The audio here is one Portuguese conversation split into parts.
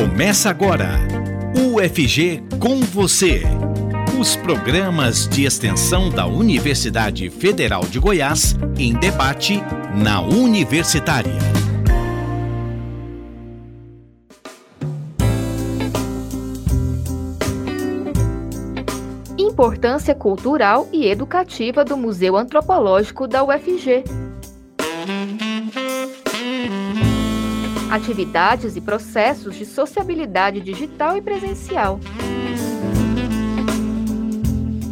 Começa agora. UFG com você. Os programas de extensão da Universidade Federal de Goiás em debate na Universitária. Importância cultural e educativa do Museu Antropológico da UFG. Atividades e processos de sociabilidade digital e presencial.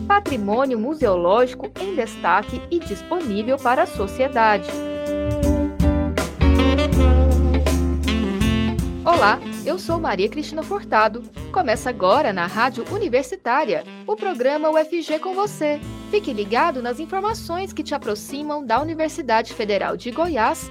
Patrimônio museológico em destaque e disponível para a sociedade. Olá, eu sou Maria Cristina Furtado. Começa agora na Rádio Universitária o programa UFG com você. Fique ligado nas informações que te aproximam da Universidade Federal de Goiás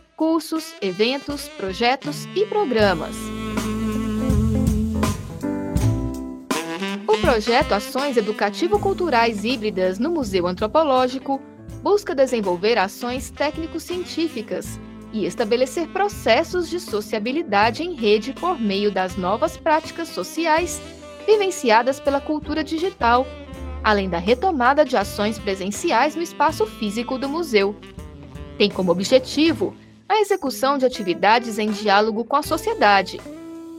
cursos, eventos, projetos e programas. O projeto Ações Educativo-Culturais Híbridas no Museu Antropológico busca desenvolver ações técnico-científicas e estabelecer processos de sociabilidade em rede por meio das novas práticas sociais vivenciadas pela cultura digital, além da retomada de ações presenciais no espaço físico do museu. Tem como objetivo a execução de atividades em diálogo com a sociedade,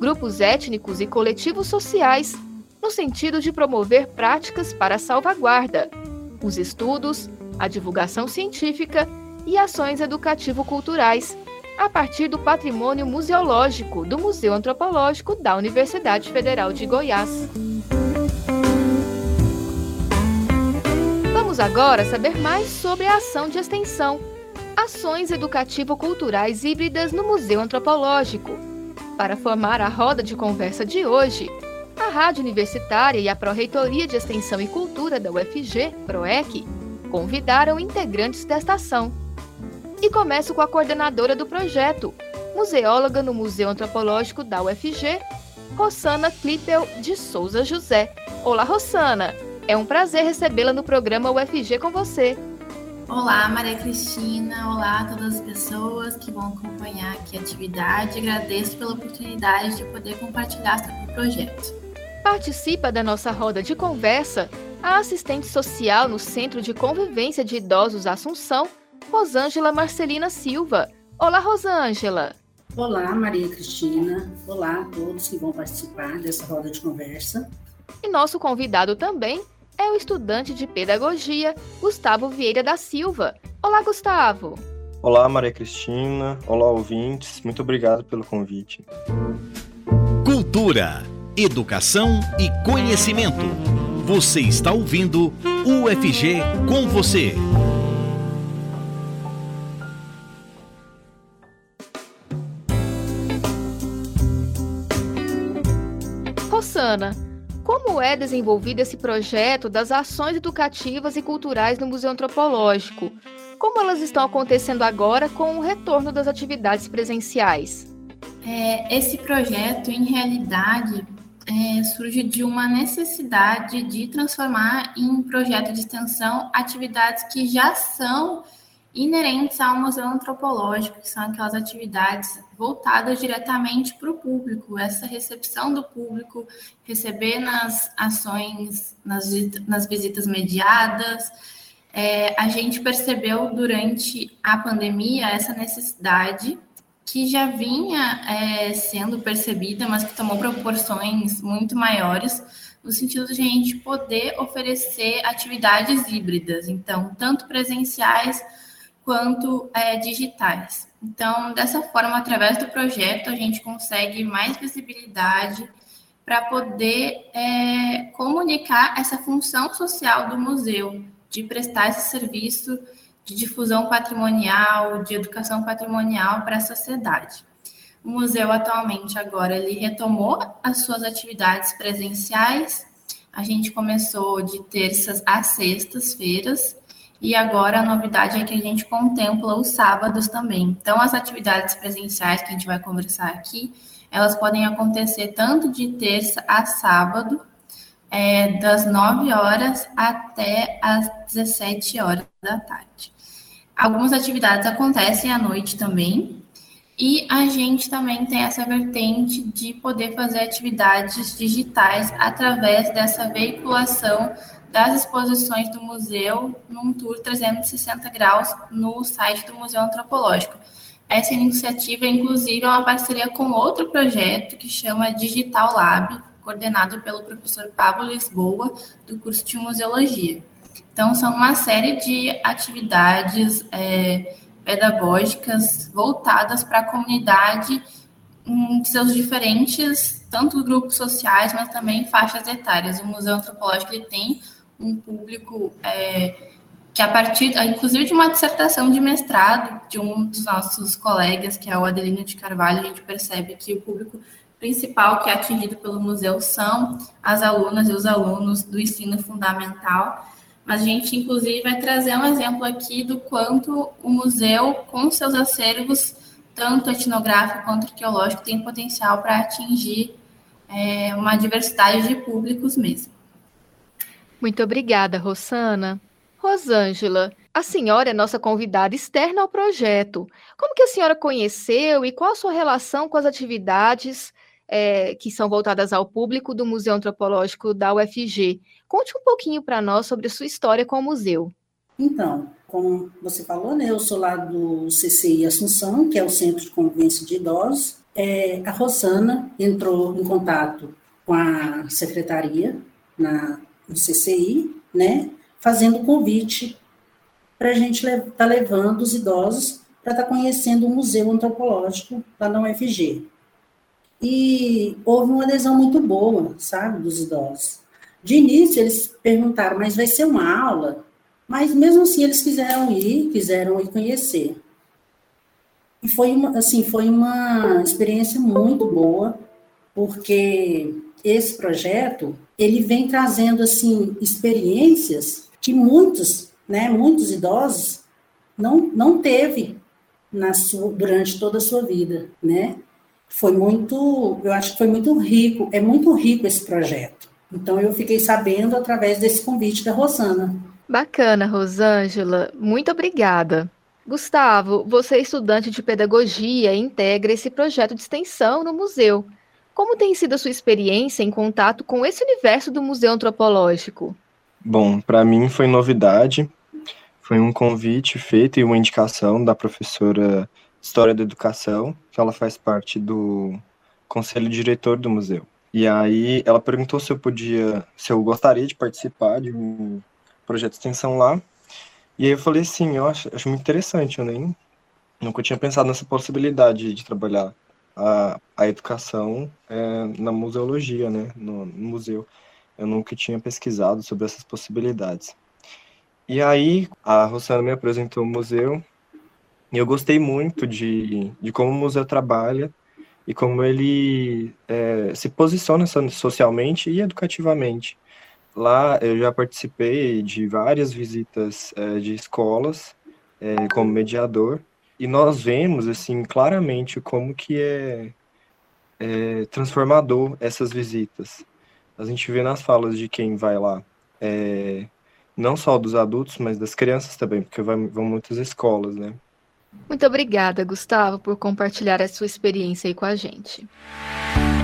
grupos étnicos e coletivos sociais, no sentido de promover práticas para a salvaguarda, os estudos, a divulgação científica e ações educativo-culturais, a partir do patrimônio museológico do Museu Antropológico da Universidade Federal de Goiás. Vamos agora saber mais sobre a ação de extensão ações educativo-culturais híbridas no Museu Antropológico. Para formar a roda de conversa de hoje, a Rádio Universitária e a Pró-Reitoria de Extensão e Cultura da UFG, PROEC, convidaram integrantes desta ação. E começo com a coordenadora do projeto, museóloga no Museu Antropológico da UFG, Rossana Klippel de Souza José. Olá, Rossana! É um prazer recebê-la no programa UFG com você. Olá, Maria Cristina. Olá a todas as pessoas que vão acompanhar aqui a atividade. Agradeço pela oportunidade de poder compartilhar sobre o projeto. Participa da nossa roda de conversa a assistente social no Centro de Convivência de Idosos Assunção, Rosângela Marcelina Silva. Olá, Rosângela. Olá, Maria Cristina. Olá a todos que vão participar dessa roda de conversa. E nosso convidado também é o estudante de pedagogia Gustavo Vieira da Silva. Olá, Gustavo. Olá, Maria Cristina. Olá, ouvintes. Muito obrigado pelo convite. Cultura, educação e conhecimento. Você está ouvindo UFG com você. Rossana, como é desenvolvido esse projeto das ações educativas e culturais no Museu Antropológico? Como elas estão acontecendo agora com o retorno das atividades presenciais? É, esse projeto, em realidade, é, surge de uma necessidade de transformar em projeto de extensão atividades que já são inerentes ao Museu Antropológico, que são aquelas atividades voltadas diretamente para o público, essa recepção do público, receber nas ações, nas, nas visitas mediadas. É, a gente percebeu durante a pandemia essa necessidade que já vinha é, sendo percebida, mas que tomou proporções muito maiores, no sentido de a gente poder oferecer atividades híbridas, então, tanto presenciais quanto é, digitais. Então, dessa forma, através do projeto, a gente consegue mais visibilidade para poder é, comunicar essa função social do museu, de prestar esse serviço de difusão patrimonial, de educação patrimonial para a sociedade. O museu atualmente agora ele retomou as suas atividades presenciais. A gente começou de terças a sextas-feiras e agora a novidade é que a gente contempla os sábados também. Então as atividades presenciais que a gente vai conversar aqui, elas podem acontecer tanto de terça a sábado, é, das 9 horas até as 17 horas da tarde. Algumas atividades acontecem à noite também, e a gente também tem essa vertente de poder fazer atividades digitais através dessa veiculação das exposições do museu num tour 360 graus no site do Museu Antropológico. Essa iniciativa, inclusive, é uma parceria com outro projeto que chama Digital Lab, coordenado pelo professor Pablo Lisboa, do curso de Museologia. Então, são uma série de atividades é, pedagógicas voltadas para a comunidade em seus diferentes, tanto grupos sociais, mas também faixas etárias. O Museu Antropológico tem um público é, que, a partir, inclusive, de uma dissertação de mestrado de um dos nossos colegas, que é o Adelino de Carvalho, a gente percebe que o público principal que é atingido pelo museu são as alunas e os alunos do ensino fundamental mas a gente, inclusive, vai trazer um exemplo aqui do quanto o museu, com seus acervos, tanto etnográfico quanto arqueológico, tem potencial para atingir é, uma diversidade de públicos mesmo. Muito obrigada, Rosana. Rosângela, a senhora é nossa convidada externa ao projeto. Como que a senhora conheceu e qual a sua relação com as atividades é, que são voltadas ao público do Museu Antropológico da UFG? Conte um pouquinho para nós sobre a sua história com o museu. Então, como você falou, né, eu sou lá do CCI Assunção, que é o Centro de Convivência de Idosos. É, a Rosana entrou em contato com a secretaria na, no CCI, né, fazendo convite para a gente estar tá levando os idosos para estar tá conhecendo o Museu Antropológico lá na UFG. E houve uma adesão muito boa, sabe, dos idosos. De início, eles perguntaram, mas vai ser uma aula? Mas mesmo assim, eles quiseram ir, quiseram ir conhecer. E foi uma, assim, foi uma experiência muito boa, porque esse projeto, ele vem trazendo, assim, experiências que muitos, né, muitos idosos não, não teve na sua, durante toda a sua vida, né? Foi muito, eu acho que foi muito rico, é muito rico esse projeto. Então eu fiquei sabendo através desse convite da Rosana. Bacana, Rosângela. Muito obrigada. Gustavo, você é estudante de pedagogia e integra esse projeto de extensão no museu. Como tem sido a sua experiência em contato com esse universo do Museu Antropológico? Bom, para mim foi novidade. Foi um convite feito e uma indicação da professora História da Educação, que ela faz parte do conselho diretor do museu. E aí ela perguntou se eu podia, se eu gostaria de participar de um projeto de extensão lá. E aí eu falei sim, eu acho, acho muito interessante, eu nem nunca tinha pensado nessa possibilidade de trabalhar a, a educação é, na museologia, né, no, no, museu. Eu nunca tinha pesquisado sobre essas possibilidades. E aí a Rosana me apresentou o museu e eu gostei muito de, de como o museu trabalha e como ele é, se posiciona socialmente e educativamente. Lá eu já participei de várias visitas é, de escolas é, como mediador e nós vemos assim claramente como que é, é, transformador essas visitas. A gente vê nas falas de quem vai lá, é, não só dos adultos, mas das crianças também, porque vai, vão muitas escolas, né? Muito obrigada, Gustavo, por compartilhar a sua experiência aí com a gente.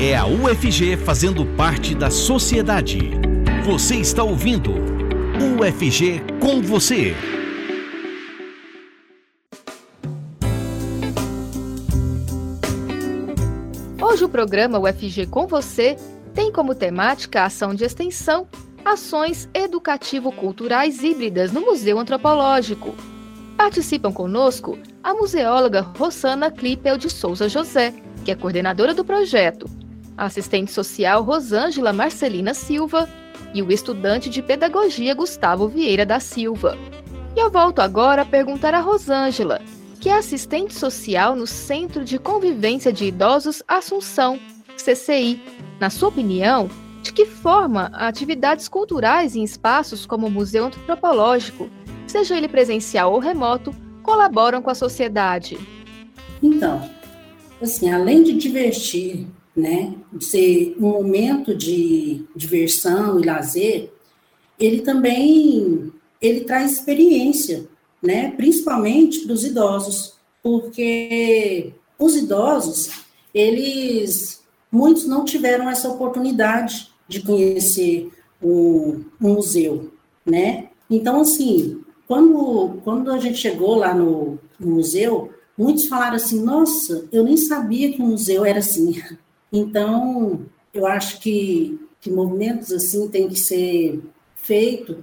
É a UFG fazendo parte da sociedade. Você está ouvindo UFG com você. Hoje o programa UFG com você tem como temática a ação de extensão, ações educativo-culturais híbridas no Museu Antropológico. Participam conosco a museóloga Rosana Clipel de Souza José, que é coordenadora do projeto, a assistente social Rosângela Marcelina Silva e o estudante de pedagogia Gustavo Vieira da Silva. E eu volto agora a perguntar a Rosângela que é assistente social no Centro de Convivência de Idosos Assunção, CCI. Na sua opinião, de que forma atividades culturais em espaços como o Museu Antropológico, seja ele presencial ou remoto, colaboram com a sociedade? Então, assim, além de divertir, né, de ser um momento de diversão e lazer, ele também ele traz experiência, né, principalmente para os idosos, porque os idosos, eles muitos não tiveram essa oportunidade de conhecer o, o museu, né? Então, assim, quando, quando a gente chegou lá no, no museu, muitos falaram assim, nossa, eu nem sabia que o museu era assim. Então, eu acho que, que movimentos assim têm que ser feitos,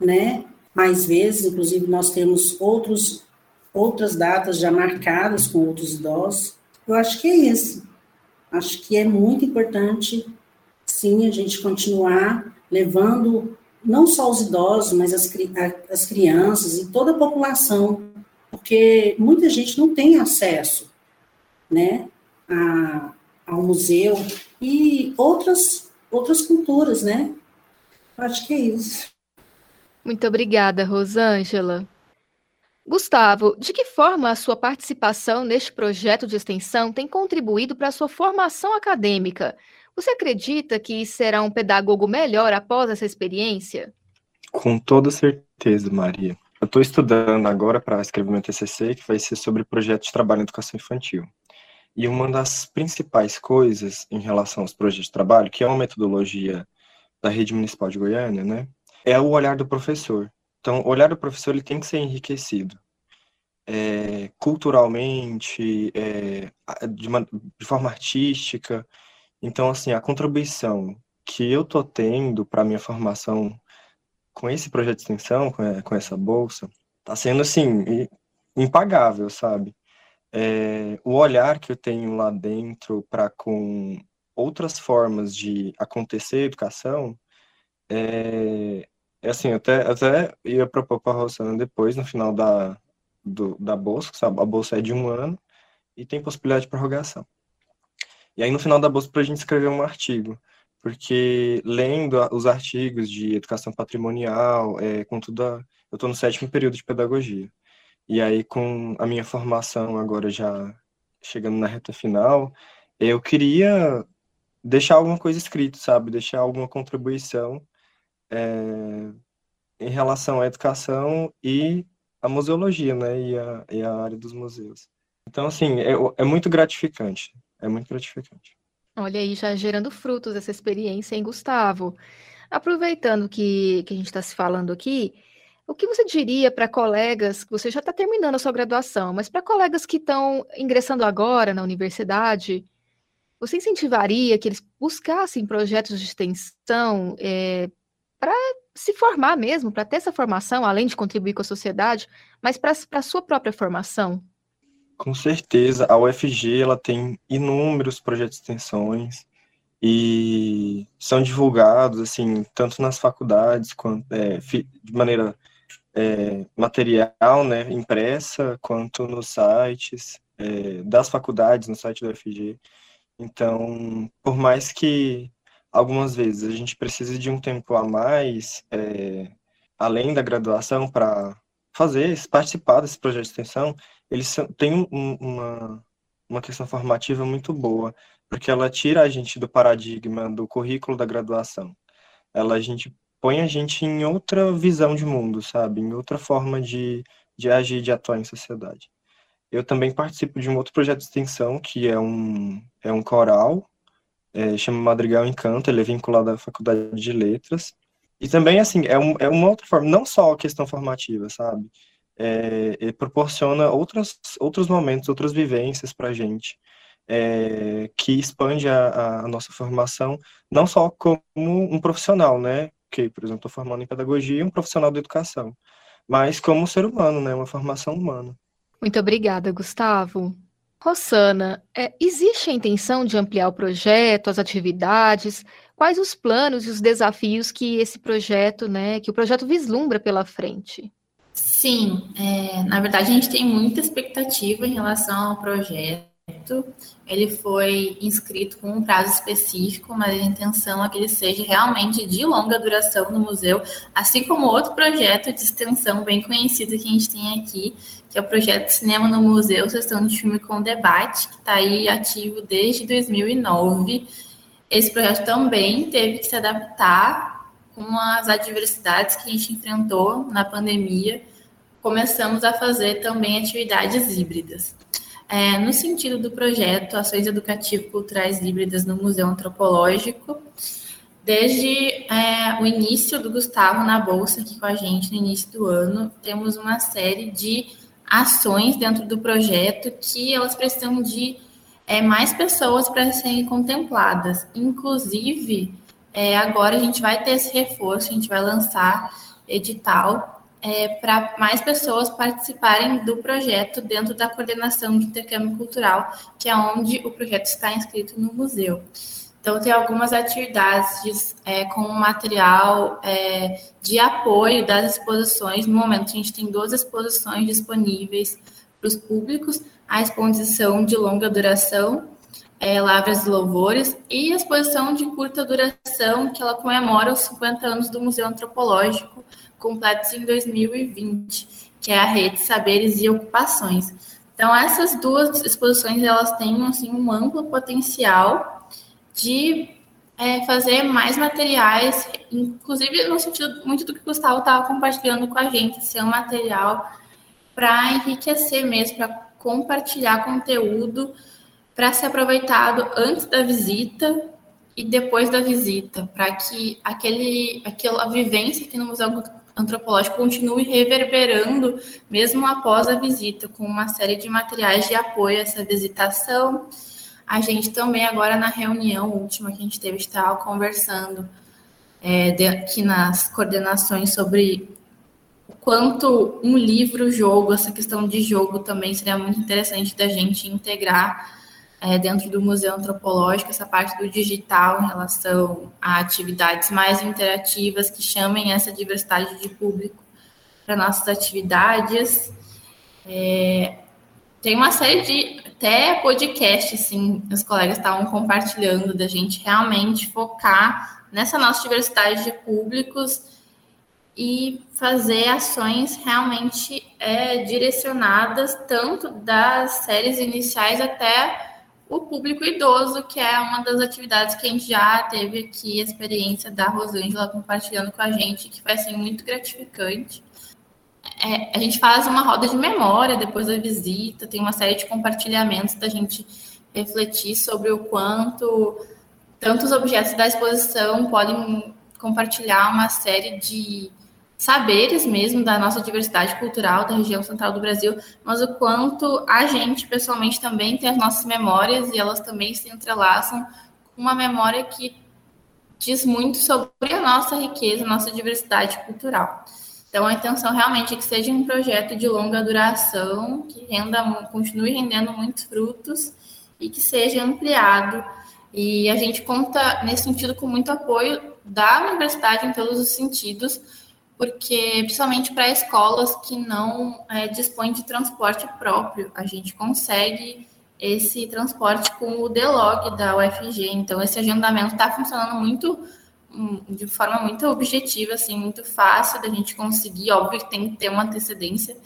né? Mais vezes, inclusive nós temos outros, outras datas já marcadas com outros idosos. Eu acho que é isso. Acho que é muito importante, sim, a gente continuar levando não só os idosos, mas as, as crianças e toda a população, porque muita gente não tem acesso, né, a, ao museu e outras outras culturas, né? Acho que é isso. Muito obrigada, Rosângela. Gustavo, de que forma a sua participação neste projeto de extensão tem contribuído para a sua formação acadêmica? Você acredita que será um pedagogo melhor após essa experiência? Com toda certeza, Maria. Eu estou estudando agora para escrever meu TCC, que vai ser sobre projeto de trabalho em educação infantil. E uma das principais coisas em relação aos projetos de trabalho, que é uma metodologia da rede municipal de Goiânia, né, é o olhar do professor. Então, o olhar do professor ele tem que ser enriquecido é, culturalmente, é, de, uma, de forma artística. Então, assim, a contribuição que eu tô tendo para minha formação com esse projeto de extensão, com, com essa bolsa, tá sendo, assim, impagável, sabe? É, o olhar que eu tenho lá dentro para com outras formas de acontecer a educação é, é assim, até, até ia propor para a Rosana depois, no final da, do, da bolsa, sabe? A bolsa é de um ano e tem possibilidade de prorrogação. E aí, no final da bolsa, para a gente escrever um artigo, porque lendo os artigos de educação patrimonial, é, com tudo, a, eu estou no sétimo período de pedagogia. E aí, com a minha formação agora já chegando na reta final, eu queria deixar alguma coisa escrito, sabe? Deixar alguma contribuição é, em relação à educação e a museologia, né, e a, e a área dos museus. Então, assim, é, é muito gratificante, é muito gratificante. Olha aí, já gerando frutos essa experiência, hein, Gustavo? Aproveitando que, que a gente está se falando aqui, o que você diria para colegas, que você já está terminando a sua graduação, mas para colegas que estão ingressando agora na universidade, você incentivaria que eles buscassem projetos de extensão é, para se formar mesmo, para ter essa formação, além de contribuir com a sociedade, mas para a sua própria formação? Com certeza, a UFG ela tem inúmeros projetos de extensões e são divulgados assim tanto nas faculdades quanto é, de maneira é, material, né, impressa, quanto nos sites é, das faculdades, no site da UFG. Então, por mais que algumas vezes a gente precisa de um tempo a mais, é, além da graduação, para fazer, participar desse projeto de extensão, eles têm um, uma, uma questão formativa muito boa, porque ela tira a gente do paradigma do currículo da graduação. Ela a gente põe a gente em outra visão de mundo, sabe? Em outra forma de, de agir, de atuar em sociedade. Eu também participo de um outro projeto de extensão, que é um, é um coral, é, chama Madrigal Encanto, ele é vinculado à Faculdade de Letras. E também, assim, é, um, é uma outra forma, não só a questão formativa, sabe? É, proporciona outros, outros momentos, outras vivências para a gente, é, que expande a, a, nossa formação, não só como um profissional, né? Que, por exemplo, estou formando em pedagogia, um profissional da educação, mas como ser humano, né? Uma formação humana. Muito obrigada, Gustavo. Rossana, é, existe a intenção de ampliar o projeto, as atividades? Quais os planos e os desafios que esse projeto, né, que o projeto vislumbra pela frente? Sim, é, na verdade a gente tem muita expectativa em relação ao projeto. Ele foi inscrito com um prazo específico, mas a intenção é que ele seja realmente de longa duração no museu, assim como outro projeto de extensão bem conhecido que a gente tem aqui, que é o projeto Cinema no Museu, Sessão de Filme com Debate, que está aí ativo desde 2009. Esse projeto também teve que se adaptar com as adversidades que a gente enfrentou na pandemia. Começamos a fazer também atividades híbridas. É, no sentido do projeto Ações Educativo-Culturais Híbridas no Museu Antropológico, desde é, o início do Gustavo na Bolsa aqui com a gente, no início do ano, temos uma série de ações dentro do projeto que elas precisam de é, mais pessoas para serem contempladas. Inclusive, é, agora a gente vai ter esse reforço, a gente vai lançar edital é, para mais pessoas participarem do projeto dentro da coordenação de intercâmbio cultural, que é onde o projeto está inscrito no museu. Então, tem algumas atividades é, com material é, de apoio das exposições. No momento, a gente tem duas exposições disponíveis para os públicos: a exposição de longa duração, é, Lavras e Louvores, e a exposição de curta duração, que ela comemora os 50 anos do Museu Antropológico, completos em 2020, que é a Rede Saberes e Ocupações. Então, essas duas exposições, elas têm assim, um amplo potencial de é, fazer mais materiais, inclusive no sentido muito do que o Gustavo estava compartilhando com a gente, ser um material para enriquecer mesmo, para compartilhar conteúdo, para ser aproveitado antes da visita e depois da visita, para que aquele, aquela vivência aqui no Museu Antropológico continue reverberando mesmo após a visita, com uma série de materiais de apoio a essa visitação. A gente também, agora na reunião última que a gente teve, estava conversando é, de, aqui nas coordenações sobre o quanto um livro-jogo, essa questão de jogo também seria muito interessante da gente integrar é, dentro do Museu Antropológico, essa parte do digital em relação a atividades mais interativas que chamem essa diversidade de público para nossas atividades. É, tem uma série de até podcast, assim, os colegas estavam compartilhando da gente realmente focar nessa nossa diversidade de públicos e fazer ações realmente é, direcionadas tanto das séries iniciais até o público idoso, que é uma das atividades que a gente já teve aqui, a experiência da Rosângela compartilhando com a gente, que vai ser muito gratificante. É, a gente faz uma roda de memória depois da visita, tem uma série de compartilhamentos da gente refletir sobre o quanto tantos objetos da exposição podem compartilhar uma série de saberes mesmo da nossa diversidade cultural da região central do Brasil, mas o quanto a gente pessoalmente também tem as nossas memórias e elas também se entrelaçam com uma memória que diz muito sobre a nossa riqueza, a nossa diversidade cultural. Então, a intenção realmente é que seja um projeto de longa duração, que renda, continue rendendo muitos frutos e que seja ampliado. E a gente conta, nesse sentido, com muito apoio da universidade em todos os sentidos, porque, principalmente para escolas que não é, dispõem de transporte próprio, a gente consegue esse transporte com o DELOG da UFG. Então, esse agendamento está funcionando muito de forma muito objetiva, assim, muito fácil da gente conseguir. Óbvio que tem que ter uma antecedência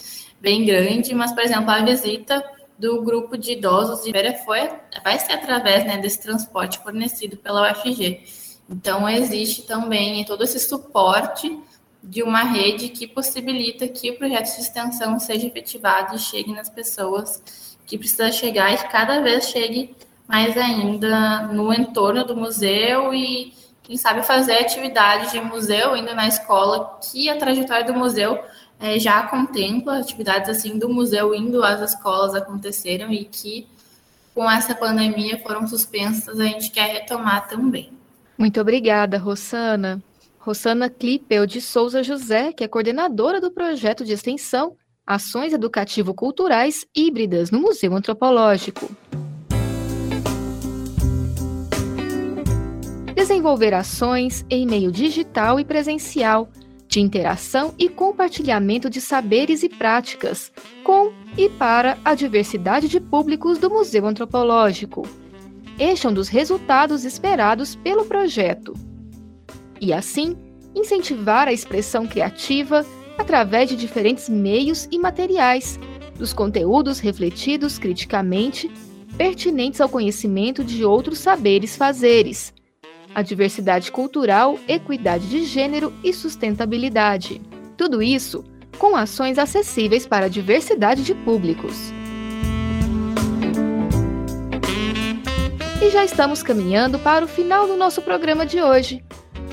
bem grande, mas, por exemplo, a visita do grupo de idosos de Vera foi, vai ser através né, desse transporte fornecido pela UFG. Então, existe também todo esse suporte de uma rede que possibilita que o projeto de extensão seja efetivado e chegue nas pessoas que precisa chegar e cada vez chegue mais ainda no entorno do museu e quem sabe fazer atividades de museu indo na escola, que a trajetória do museu é, já contempla atividades assim do museu indo às escolas aconteceram e que com essa pandemia foram suspensas, a gente quer retomar também. Muito obrigada, Rossana. Rossana Clipel de Souza José, que é coordenadora do projeto de extensão Ações Educativo-Culturais Híbridas no Museu Antropológico. desenvolver ações em meio digital e presencial, de interação e compartilhamento de saberes e práticas, com e para a diversidade de públicos do Museu Antropológico. Este é um dos resultados esperados pelo projeto. E assim, incentivar a expressão criativa através de diferentes meios e materiais, dos conteúdos refletidos criticamente, pertinentes ao conhecimento de outros saberes fazeres, a diversidade cultural, equidade de gênero e sustentabilidade. Tudo isso com ações acessíveis para a diversidade de públicos. E já estamos caminhando para o final do nosso programa de hoje.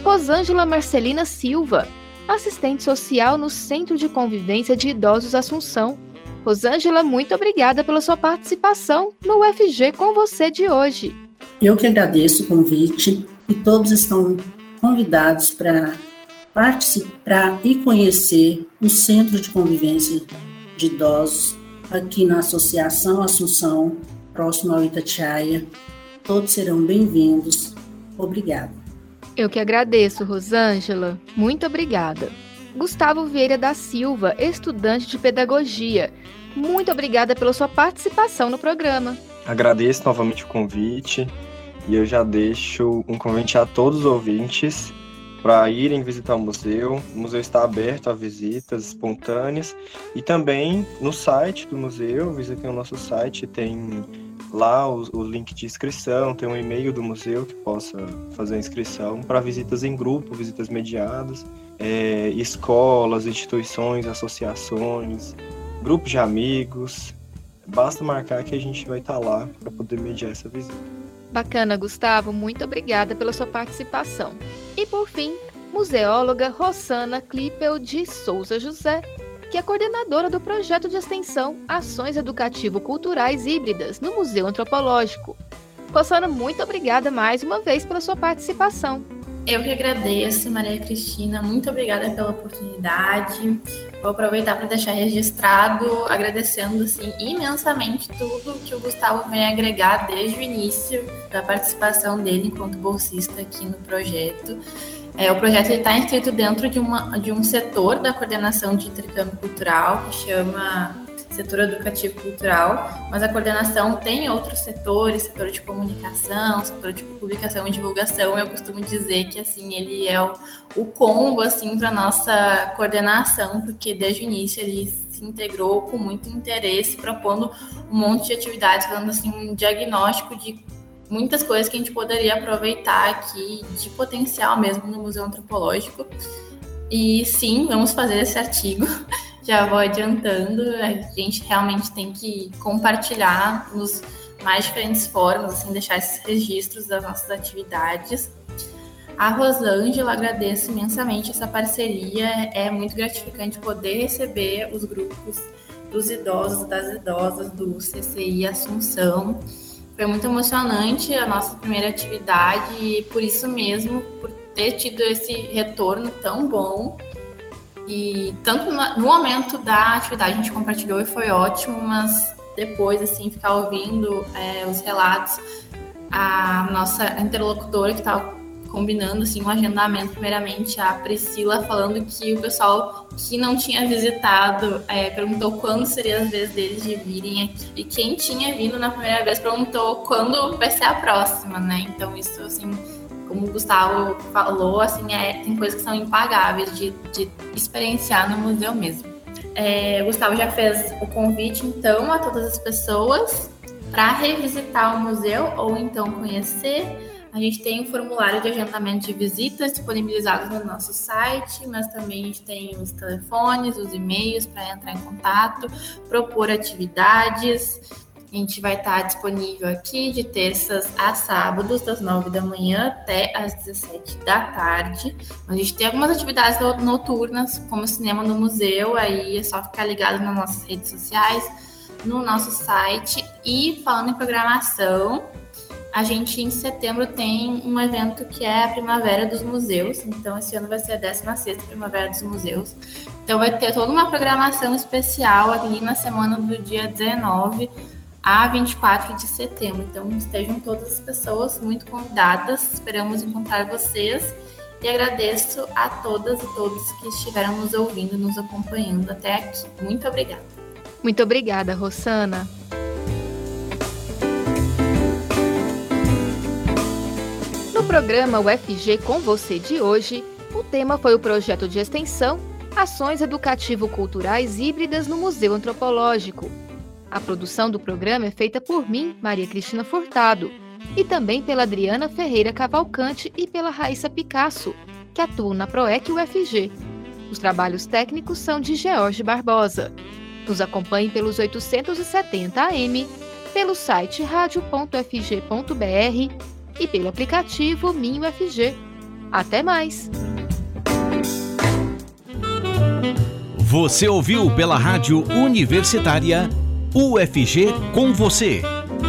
Rosângela Marcelina Silva, assistente social no Centro de Convivência de Idosos Assunção. Rosângela, muito obrigada pela sua participação no UFG com você de hoje. Eu que agradeço o convite e todos estão convidados para participar e conhecer o Centro de Convivência de Idosos aqui na Associação Assunção, próximo ao Itatiaia. Todos serão bem-vindos. Obrigada. Eu que agradeço, Rosângela. Muito obrigada. Gustavo Vieira da Silva, estudante de pedagogia. Muito obrigada pela sua participação no programa. Agradeço novamente o convite e eu já deixo um convite a todos os ouvintes para irem visitar o museu. O museu está aberto a visitas espontâneas e também no site do museu, visitem o nosso site, tem lá o, o link de inscrição, tem um e-mail do museu que possa fazer a inscrição para visitas em grupo, visitas mediadas, é, escolas, instituições, associações, grupos de amigos. Basta marcar que a gente vai estar lá para poder mediar essa visita. Bacana, Gustavo. Muito obrigada pela sua participação. E por fim, museóloga Rossana Klippel de Souza José, que é coordenadora do projeto de extensão Ações Educativo-Culturais Híbridas no Museu Antropológico. Rossana, muito obrigada mais uma vez pela sua participação. Eu que agradeço, Maria Cristina. Muito obrigada pela oportunidade. Vou aproveitar para deixar registrado, agradecendo assim, imensamente tudo que o Gustavo vem agregar desde o início da participação dele enquanto bolsista aqui no projeto. É, o projeto está inscrito dentro de, uma, de um setor da coordenação de intercâmbio cultural que chama setor educativo cultural, mas a coordenação tem outros setores, setor de comunicação, setor de publicação e divulgação. Eu costumo dizer que assim ele é o, o combo assim para nossa coordenação, porque desde o início ele se integrou com muito interesse, propondo um monte de atividades, dando assim um diagnóstico de muitas coisas que a gente poderia aproveitar aqui de potencial mesmo no Museu Antropológico. E sim, vamos fazer esse artigo já vou adiantando, a gente realmente tem que compartilhar nos mais diferentes formas, assim, deixar esses registros das nossas atividades. A Rosângela agradeço imensamente essa parceria, é muito gratificante poder receber os grupos dos idosos, das idosas do CCI Assunção. Foi muito emocionante a nossa primeira atividade e por isso mesmo, por ter tido esse retorno tão bom, e tanto no momento da atividade a gente compartilhou e foi ótimo, mas depois, assim, ficar ouvindo é, os relatos, a nossa interlocutora que estava combinando assim um agendamento primeiramente a Priscila falando que o pessoal que não tinha visitado é, perguntou quando seria as vezes deles de virem aqui e quem tinha vindo na primeira vez perguntou quando vai ser a próxima, né? Então isso assim como o Gustavo falou, assim, é, tem coisas que são impagáveis de, de experienciar no museu mesmo. É, o Gustavo já fez o convite, então, a todas as pessoas para revisitar o museu ou então conhecer. A gente tem um formulário de agendamento de visitas disponibilizados no nosso site, mas também a gente tem os telefones, os e-mails para entrar em contato, propor atividades. A gente vai estar disponível aqui de terças a sábados, das 9 da manhã até as 17 da tarde. A gente tem algumas atividades noturnas, como cinema no museu, aí é só ficar ligado nas nossas redes sociais, no nosso site. E falando em programação, a gente em setembro tem um evento que é a Primavera dos Museus. Então, esse ano vai ser a 16 Primavera dos Museus. Então, vai ter toda uma programação especial ali na semana do dia 19 a 24 de setembro. Então estejam todas as pessoas muito convidadas. Esperamos encontrar vocês e agradeço a todas e todos que estiveram nos ouvindo, nos acompanhando até aqui. Muito obrigada. Muito obrigada, Rosana. Programa UFG com você de hoje, o tema foi o projeto de extensão Ações Educativo-Culturais Híbridas no Museu Antropológico. A produção do programa é feita por mim, Maria Cristina Furtado, e também pela Adriana Ferreira Cavalcante e pela Raíssa Picasso, que atuam na PROEC UFG. Os trabalhos técnicos são de George Barbosa. Nos acompanhe pelos 870 AM, pelo site radio.fg.br e pelo aplicativo Minho FG. Até mais! Você ouviu pela Rádio Universitária UFG com você.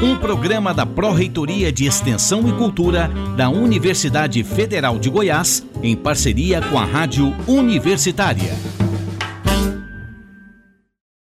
Um programa da Pró-Reitoria de Extensão e Cultura da Universidade Federal de Goiás, em parceria com a Rádio Universitária.